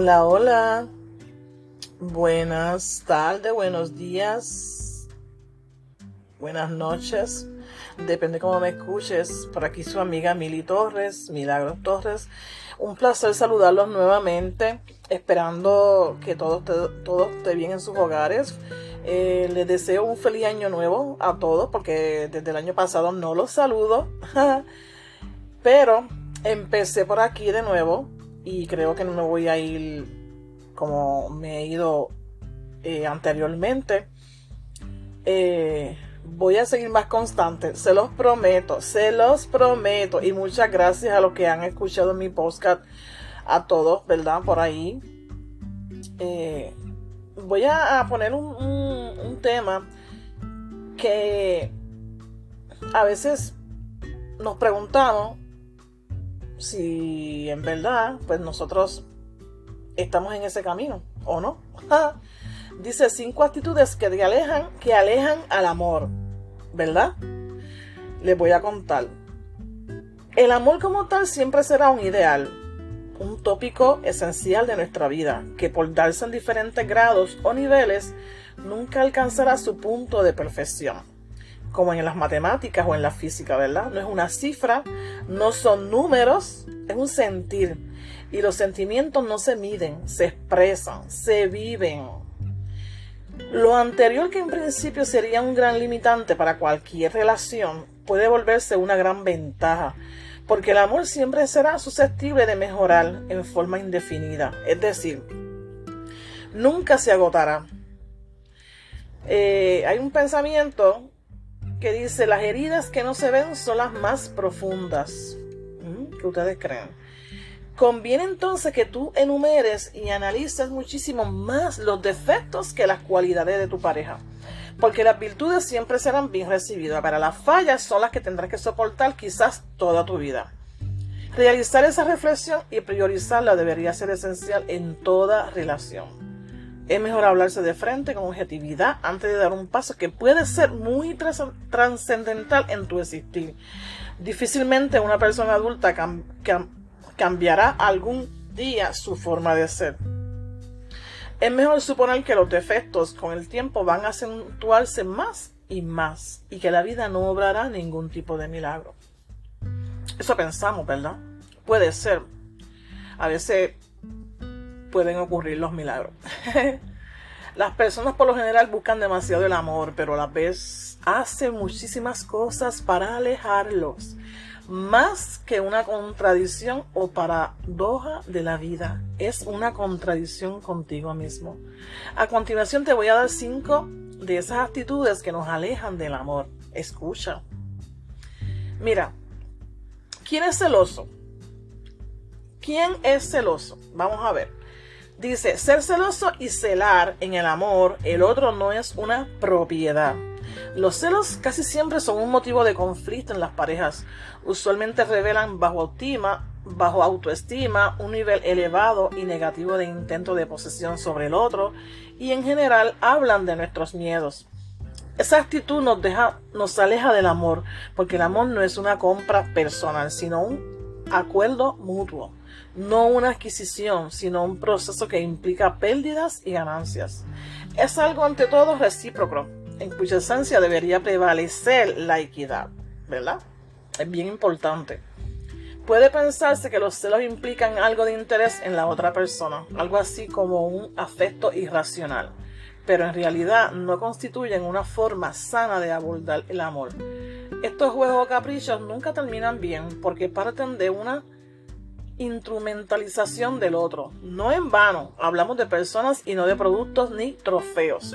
Hola, hola. Buenas tardes, buenos días, buenas noches. Depende cómo me escuches. Por aquí su amiga Mili Torres, Milagros Torres. Un placer saludarlos nuevamente, esperando que todo esté, todo bien en sus hogares. Eh, les deseo un feliz año nuevo a todos, porque desde el año pasado no los saludo. Pero empecé por aquí de nuevo y creo que no me voy a ir como me he ido eh, anteriormente. Eh, voy a seguir más constante, se los prometo, se los prometo. Y muchas gracias a los que han escuchado mi podcast, a todos, ¿verdad? Por ahí. Eh, voy a, poner un, un tema que a veces nos preguntamos si en verdad, pues nosotros estamos en ese camino, ¿o no? Dice cinco actitudes que te alejan, que alejan al amor, ¿verdad? Les voy a contar. El amor como tal siempre será un ideal, un tópico esencial de nuestra vida, que por darse en diferentes grados o niveles, nunca alcanzará su punto de perfección como en las matemáticas o en la física, ¿verdad? No es una cifra, no son números, es un sentir. Y los sentimientos no se miden, se expresan, se viven. Lo anterior que en principio sería un gran limitante para cualquier relación puede volverse una gran ventaja, porque el amor siempre será susceptible de mejorar en forma indefinida, es decir, nunca se agotará. Eh, hay un pensamiento que dice, las heridas que no se ven son las más profundas. Mm, ¿Qué ustedes creen? Conviene entonces que tú enumeres y analices muchísimo más los defectos que las cualidades de tu pareja. Porque las virtudes siempre serán bien recibidas, pero las fallas son las que tendrás que soportar quizás toda tu vida. Realizar esa reflexión y priorizarla debería ser esencial en toda relación. Es mejor hablarse de frente con objetividad antes de dar un paso que puede ser muy trascendental en tu existir. Difícilmente una persona adulta cambiará algún día su forma de ser. Es mejor suponer que los defectos con el tiempo van a acentuarse más y más y que la vida no obrará ningún tipo de milagro. Eso pensamos, ¿verdad? Puede ser. A veces pueden ocurrir los milagros. Las personas por lo general buscan demasiado el amor, pero a la vez hacen muchísimas cosas para alejarlos. Más que una contradicción o paradoja de la vida, es una contradicción contigo mismo. A continuación te voy a dar cinco de esas actitudes que nos alejan del amor. Escucha. Mira, ¿quién es celoso? ¿Quién es celoso? Vamos a ver. Dice, ser celoso y celar en el amor, el otro no es una propiedad. Los celos casi siempre son un motivo de conflicto en las parejas. Usualmente revelan bajo autoestima, bajo autoestima, un nivel elevado y negativo de intento de posesión sobre el otro y en general hablan de nuestros miedos. Esa actitud nos deja, nos aleja del amor, porque el amor no es una compra personal, sino un acuerdo mutuo no una adquisición, sino un proceso que implica pérdidas y ganancias. Es algo ante todo recíproco, en cuya esencia debería prevalecer la equidad, ¿verdad? Es bien importante. Puede pensarse que los celos implican algo de interés en la otra persona, algo así como un afecto irracional, pero en realidad no constituyen una forma sana de abordar el amor. Estos juegos o caprichos nunca terminan bien porque parten de una instrumentalización del otro. No en vano, hablamos de personas y no de productos ni trofeos.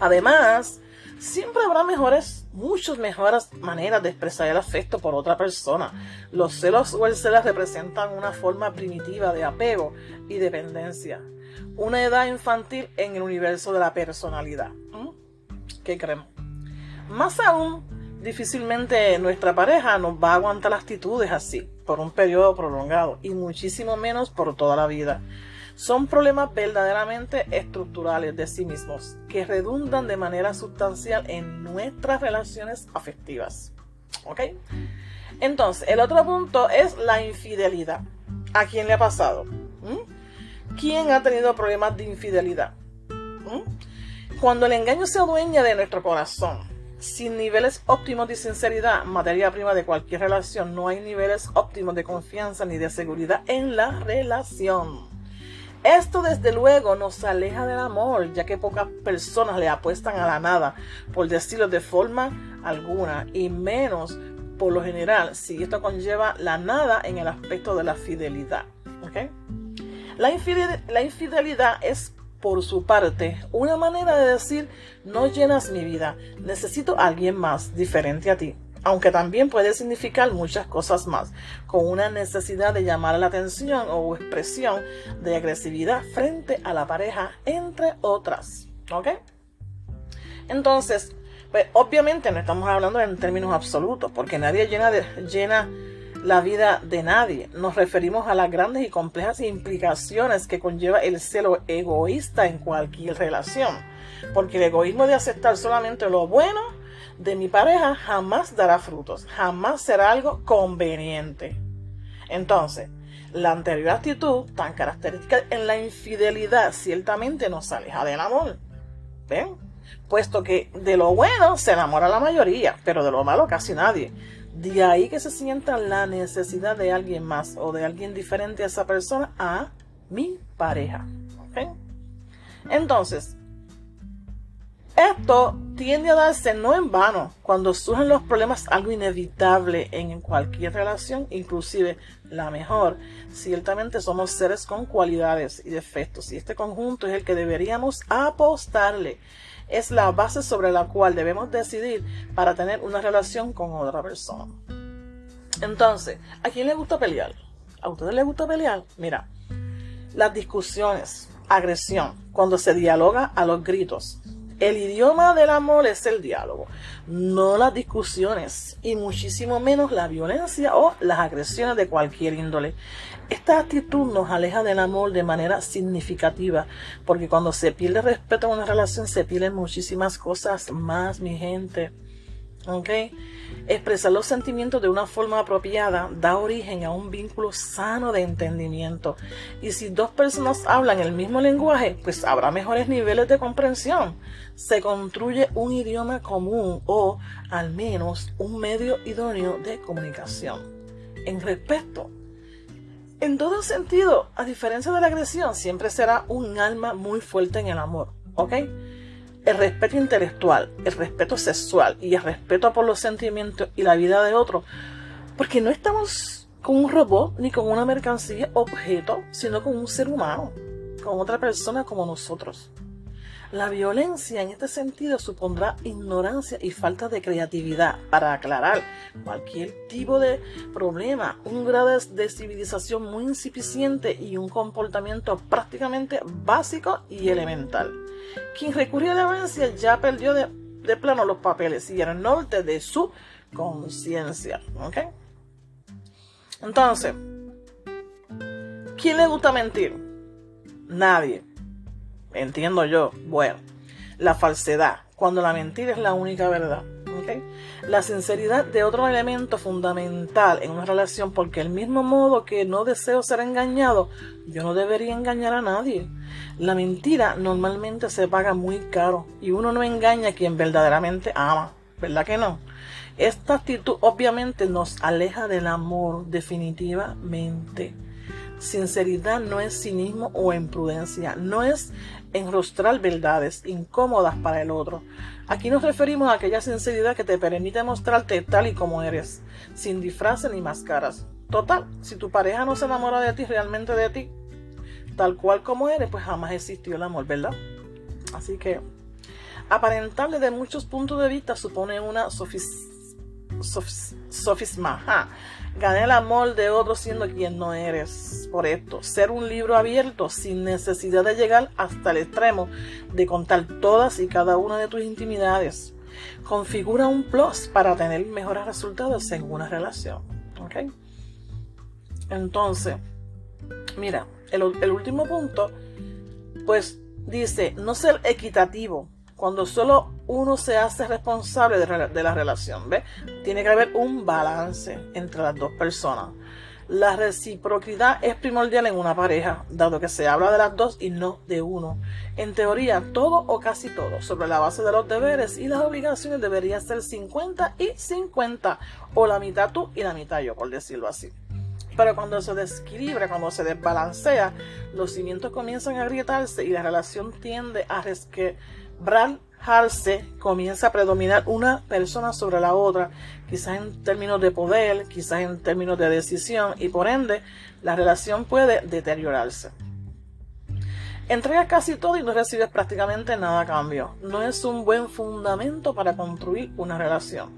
Además, siempre habrá mejores, muchas mejores maneras de expresar el afecto por otra persona. Los celos o el celos representan una forma primitiva de apego y dependencia. Una edad infantil en el universo de la personalidad. ¿Mm? ¿Qué creemos? Más aún, difícilmente nuestra pareja nos va a aguantar actitudes así por un periodo prolongado y muchísimo menos por toda la vida. Son problemas verdaderamente estructurales de sí mismos que redundan de manera sustancial en nuestras relaciones afectivas. ¿Ok? Entonces, el otro punto es la infidelidad. ¿A quién le ha pasado? ¿Mm? ¿Quién ha tenido problemas de infidelidad? ¿Mm? Cuando el engaño se adueña de nuestro corazón, sin niveles óptimos de sinceridad, materia prima de cualquier relación, no hay niveles óptimos de confianza ni de seguridad en la relación. Esto desde luego nos aleja del amor, ya que pocas personas le apuestan a la nada, por decirlo de forma alguna, y menos por lo general si esto conlleva la nada en el aspecto de la fidelidad. La, infidelidad, la infidelidad es por su parte, una manera de decir, no llenas mi vida, necesito a alguien más diferente a ti aunque también puede significar muchas cosas más, con una necesidad de llamar la atención o expresión de agresividad frente a la pareja, entre otras. ¿Ok? Entonces, pues obviamente no estamos hablando en términos absolutos, porque nadie llena, la vida de nadie. Nos referimos a las grandes y complejas implicaciones que conlleva el celo egoísta en cualquier relación. Porque el egoísmo de aceptar solamente lo bueno de mi pareja jamás dará frutos, jamás será algo conveniente. Entonces, la anterior actitud, tan característica en la infidelidad, ciertamente nos aleja del amor. ¿Ven? Puesto que de lo bueno se enamora la mayoría, pero de lo malo casi nadie. De ahí que se sienta la necesidad de alguien más o de alguien diferente a esa persona a mi pareja. Entonces, esto tiende a darse no en vano cuando surgen los problemas, algo inevitable en cualquier relación, inclusive la mejor. Ciertamente somos seres con cualidades y defectos y este conjunto es el que deberíamos apostarle. Es la base sobre la cual debemos decidir para tener una relación con otra persona. Entonces, ¿a quién le gusta pelear? ¿A ustedes les gusta pelear? Mira, las discusiones, agresión, cuando se dialoga a los gritos, el idioma del amor es el diálogo, no las discusiones y muchísimo menos la violencia o las agresiones de cualquier índole. Esta actitud nos aleja del amor de manera significativa, porque cuando se pierde respeto en una relación se pierden muchísimas cosas más, mi gente. ¿Ok? Expresar los sentimientos de una forma apropiada da origen a un vínculo sano de entendimiento. Y si dos personas hablan el mismo lenguaje, pues habrá mejores niveles de comprensión. Se construye un idioma común o al menos un medio idóneo de comunicación. En respeto, en todo sentido, a diferencia de la agresión, siempre será un alma muy fuerte en el amor. ¿Ok? El respeto intelectual, el respeto sexual y el respeto por los sentimientos y la vida de otro. Porque no estamos con un robot ni con una mercancía, objeto, sino con un ser humano, con otra persona como nosotros. La violencia en este sentido supondrá ignorancia y falta de creatividad para aclarar cualquier tipo de problema, un grado de civilización muy insuficiente y un comportamiento prácticamente básico y elemental. Quien recurrió a la violencia ya perdió de, plano los papeles y el norte de su conciencia. Entonces, ¿quién le gusta mentir? Nadie entiendo yo, bueno, la falsedad, cuando la mentira es la única verdad. La sinceridad de otro elemento fundamental en una relación, porque el mismo modo que no deseo ser engañado, yo no debería engañar a nadie. La mentira normalmente se paga muy caro y uno no engaña a quien verdaderamente ama, ¿verdad que no? Esta actitud obviamente nos aleja del amor definitivamente. Sinceridad no es cinismo o imprudencia, no es enrostrar verdades incómodas para el otro. Aquí nos referimos a aquella sinceridad que te permite mostrarte tal y como eres, sin disfraces ni máscaras. Total, si tu pareja no se enamora de ti, realmente de ti, tal cual como eres, pues jamás existió el amor, ¿verdad? Así que aparentar desde muchos puntos de vista supone una sofisma. Gané el amor de otro siendo quien no eres. Por esto, ser un libro abierto sin necesidad de llegar hasta el extremo de contar todas y cada una de tus intimidades. Configura un plus para tener mejores resultados en una relación. ¿Ok? Entonces, mira, el último punto, pues dice, no ser equitativo cuando solo uno se hace responsable de, la relación, ¿ves? Tiene que haber un balance entre las dos personas. La reciprocidad es primordial en una pareja, dado que se habla de las dos y no de uno. En teoría, todo o casi todo sobre la base de los deberes y las obligaciones debería ser 50 y 50, o la mitad tú y la mitad yo, por decirlo así. Pero cuando se desequilibra, cuando se desbalancea, los cimientos comienzan a agrietarse y la relación tiende a resquebrar comienza a predominar una persona sobre la otra, quizás en términos de poder, quizás en términos de decisión, y por ende la relación puede deteriorarse. Entregas casi todo y no recibes prácticamente nada a cambio. No es un buen fundamento para construir una relación.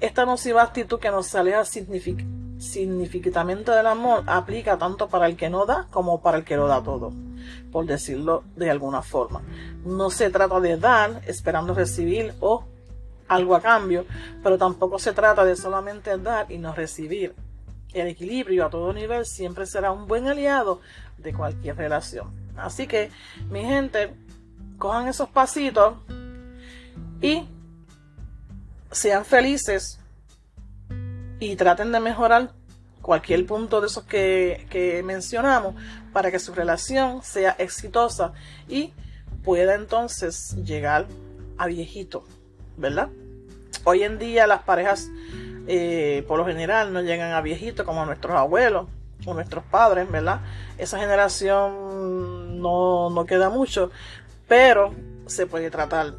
Esta nociva actitud que nos aleja significativamente del amor aplica tanto para el que no da como para el que lo da todo por decirlo de alguna forma. No se trata de dar esperando recibir o algo a cambio, pero tampoco se trata de solamente dar y no recibir. El equilibrio a todo nivel siempre será un buen aliado de cualquier relación. Así que, mi gente, cojan esos pasitos y sean felices y traten de mejorar cualquier punto de esos que, mencionamos para que su relación sea exitosa y pueda entonces llegar a viejito, ¿verdad? Hoy en día las parejas eh, por lo general no llegan a viejito como nuestros abuelos o nuestros padres, ¿verdad? Esa generación no, no queda mucho, pero se puede tratar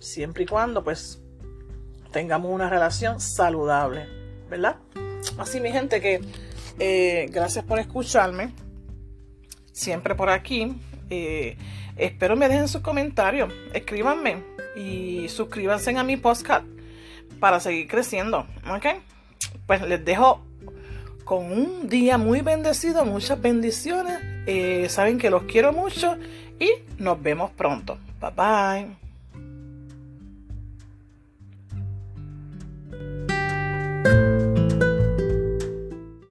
siempre y cuando pues tengamos una relación saludable, ¿verdad? Así mi gente que eh, gracias por escucharme. Siempre por aquí. Eh, espero me dejen sus comentarios. Escríbanme y suscríbanse a mi podcast para seguir creciendo. ¿Ok? Pues les dejo con un día muy bendecido. Muchas bendiciones. Eh, saben que los quiero mucho y nos vemos pronto. Bye bye.